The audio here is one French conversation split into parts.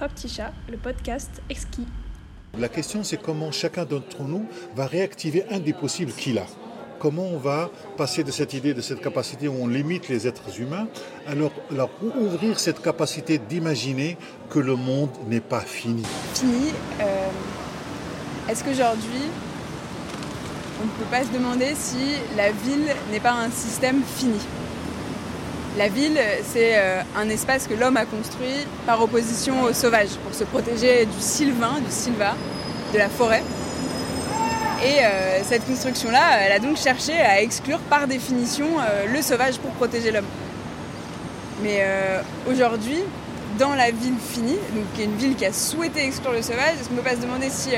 Trois petits chats, le podcast exquis. La question, c'est comment chacun d'entre nous va réactiver un des possibles qu'il a. Comment on va passer de cette idée, de cette capacité où on limite les êtres humains, alors, alors ouvrir cette capacité d'imaginer que le monde n'est pas fini. Fini, euh, est-ce qu'aujourd'hui, on ne peut pas se demander si la ville n'est pas un système fini? La ville, c'est euh, un espace que l'homme a construit par opposition au sauvage, pour se protéger du sylvain, du sylva, de la forêt. Et euh, cette construction-là, elle a donc cherché à exclure par définition euh, le sauvage pour protéger l'homme. Mais aujourd'hui, dans la ville finie, donc qui est une ville qui a souhaité exclure le sauvage, est-ce qu'on ne peut pas se demander si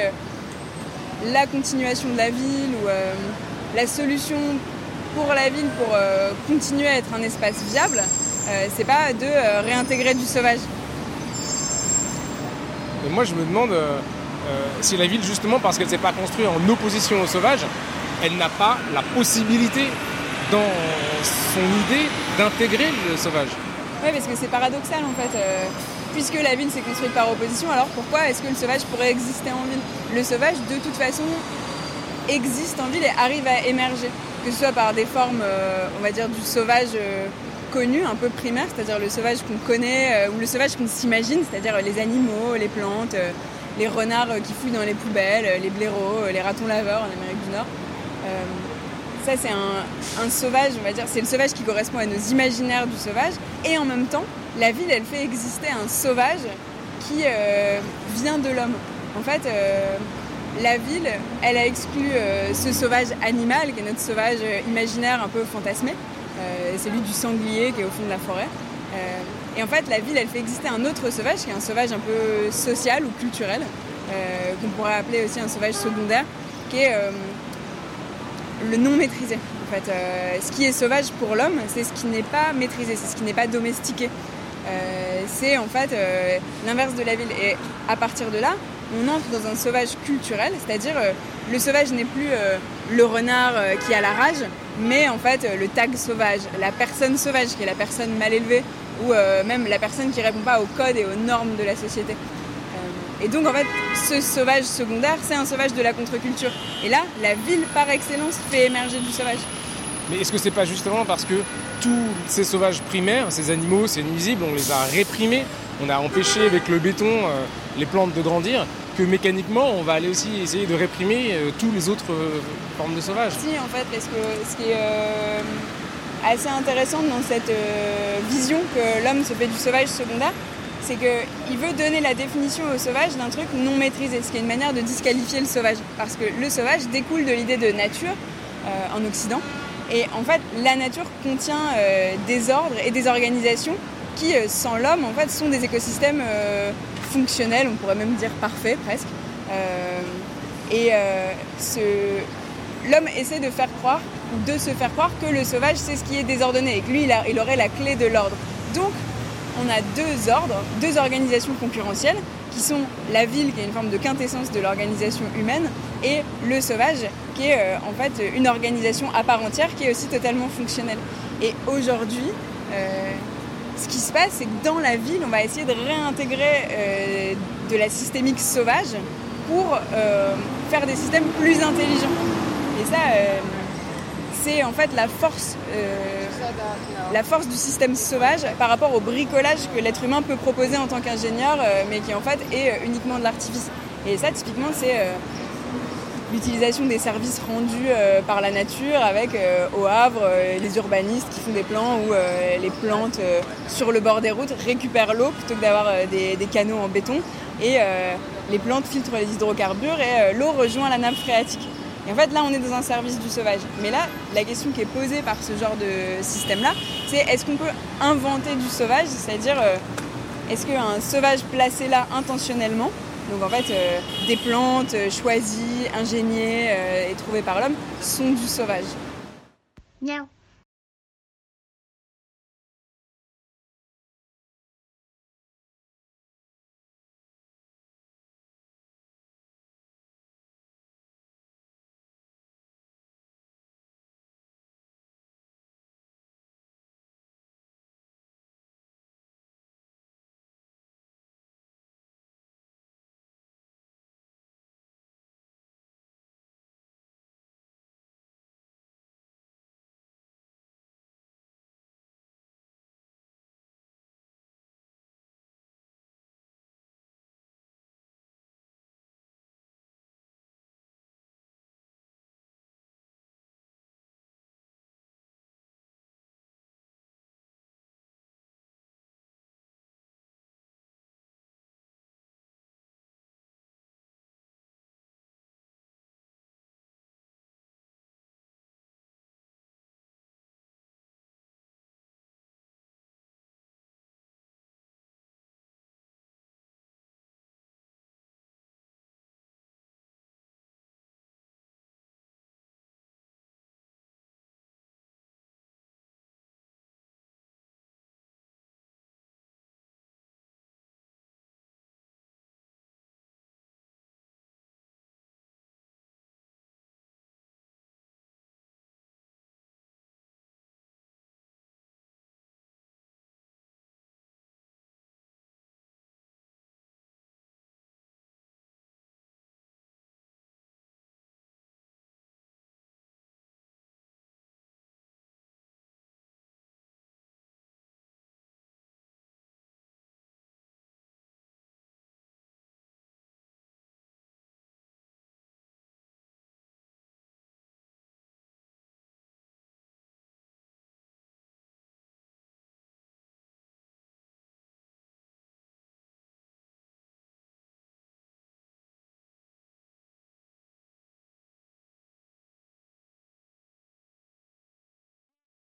la continuation de la ville ou la solution pour la ville, pour euh, continuer à être un espace viable, euh, c'est pas de euh, réintégrer du sauvage. Et moi, je me demande si la ville, justement, parce qu'elle ne s'est pas construite en opposition au sauvage, elle n'a pas la possibilité, dans son idée, d'intégrer le sauvage. Oui, parce que c'est paradoxal en fait. puisque la ville s'est construite par opposition, alors pourquoi est-ce que le sauvage pourrait exister en ville? Le sauvage, de toute façon, existe en ville et arrive à émerger que ce soit par des formes, euh, on va du sauvage euh, connu, un peu primaire, c'est-à-dire le sauvage qu'on connaît, euh, ou le sauvage qu'on s'imagine, c'est-à-dire les animaux, les plantes, les renards qui fouillent dans les poubelles, les blaireaux, les ratons laveurs en Amérique du Nord. ça, c'est un, sauvage, on va dire, c'est le sauvage qui correspond à nos imaginaires du sauvage. Et en même temps, la ville, elle fait exister un sauvage qui vient de l'homme. En fait, la ville, elle a exclu euh, ce sauvage animal, qui est notre sauvage euh, imaginaire un peu fantasmé, euh, celui du sanglier qui est au fond de la forêt. et en fait, la ville, elle fait exister un autre sauvage, qui est un sauvage un peu social ou culturel, qu'on pourrait appeler aussi un sauvage secondaire, qui est le non maîtrisé. En ce qui est sauvage pour l'homme, c'est ce qui n'est pas maîtrisé, c'est ce qui n'est pas domestiqué. c'est en fait l'inverse de la ville. Et à partir de là, on entre dans un sauvage culturel, c'est-à-dire euh, le sauvage n'est plus euh, le renard euh, qui a la rage, mais en fait le tag sauvage, la personne sauvage qui est la personne mal élevée ou même la personne qui répond pas aux codes et aux normes de la société. et donc en fait, ce sauvage secondaire, c'est un sauvage de la contre-culture. Et là, la ville par excellence fait émerger du sauvage. Mais est-ce que c'est pas justement parce que tous ces sauvages primaires, ces animaux, ces nuisibles, on les a réprimés, on a empêché avec le béton les plantes de grandir que mécaniquement, on va aller aussi essayer de réprimer euh, toutes les autres euh, formes de sauvages. Si, en fait, parce que ce qui est euh, assez intéressant dans cette vision que l'homme se fait du sauvage secondaire, c'est qu'il veut donner la définition au sauvage d'un truc non maîtrisé, ce qui est une manière de disqualifier le sauvage. Parce que le sauvage découle de l'idée de nature en Occident. Et en fait, la nature contient des ordres et des organisations qui, sans l'homme, en fait, sont des écosystèmes fonctionnel, on pourrait même dire parfait presque. Euh, et euh, l'homme essaie de faire croire, de se faire croire que le sauvage c'est ce qui est désordonné et que lui il, aurait la clé de l'ordre. Donc on a deux ordres, deux organisations concurrentielles qui sont la ville qui est une forme de quintessence de l'organisation humaine et le sauvage qui est euh, en fait une organisation à part entière qui est aussi totalement fonctionnelle. Et aujourd'hui, ce qui se passe, c'est que dans la ville, on va essayer de réintégrer euh, de la systémique sauvage pour euh, faire des systèmes plus intelligents. Et ça, euh, c'est en fait la force, la force du système sauvage par rapport au bricolage que l'être humain peut proposer en tant qu'ingénieur, mais qui en fait est uniquement de l'artifice. Et ça, typiquement, c'est l'utilisation des services rendus euh, par la nature avec euh, au Havre euh, les urbanistes qui font des plans où les plantes sur le bord des routes récupèrent l'eau plutôt que d'avoir des, canaux en béton et les plantes filtrent les hydrocarbures et l'eau rejoint la nappe phréatique. Et en fait là on est dans un service du sauvage. Mais là la question qui est posée par ce genre de système là c'est est-ce qu'on peut inventer du sauvage, c'est-à-dire est-ce qu'un sauvage placé là intentionnellement donc en fait, euh, des plantes euh, choisies, ingéniées euh, et trouvées par l'homme sont du sauvage.